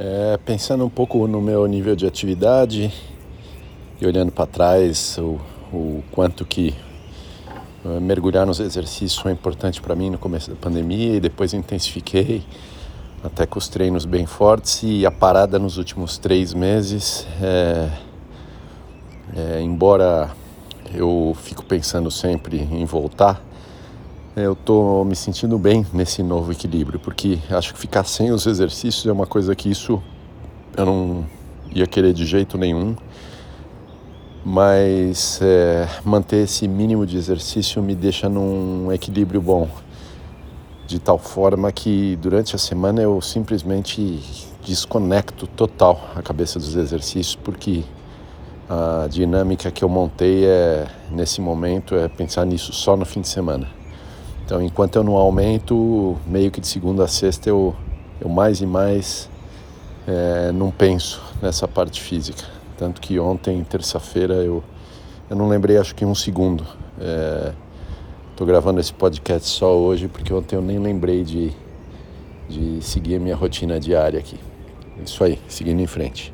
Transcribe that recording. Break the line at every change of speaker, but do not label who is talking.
É, pensando um pouco no meu nível de atividade e olhando para trás o, o, quanto que uh, mergulhar nos exercícios foi importante para mim no começo da pandemia e depois intensifiquei até com os treinos bem fortes e a parada nos últimos três meses, é, é, embora eu fico pensando sempre em voltar, eu estou me sentindo bem nesse novo equilíbrio, porque acho que ficar sem os exercícios é uma coisa que isso eu não ia querer de jeito nenhum, mas é, manter esse mínimo de exercício me deixa num equilíbrio bom, de tal forma que durante a semana eu simplesmente desconecto total a cabeça dos exercícios, porque a dinâmica que eu montei é nesse momento é pensar nisso só no fim de semana. Então, enquanto eu não aumento, meio que de segunda a sexta eu, eu mais e mais é, não penso nessa parte física. Tanto que ontem, terça-feira, eu, eu não lembrei, acho que um segundo. Estou é, gravando esse podcast só hoje porque ontem eu nem lembrei de, de seguir a minha rotina diária aqui. Isso aí, seguindo em frente.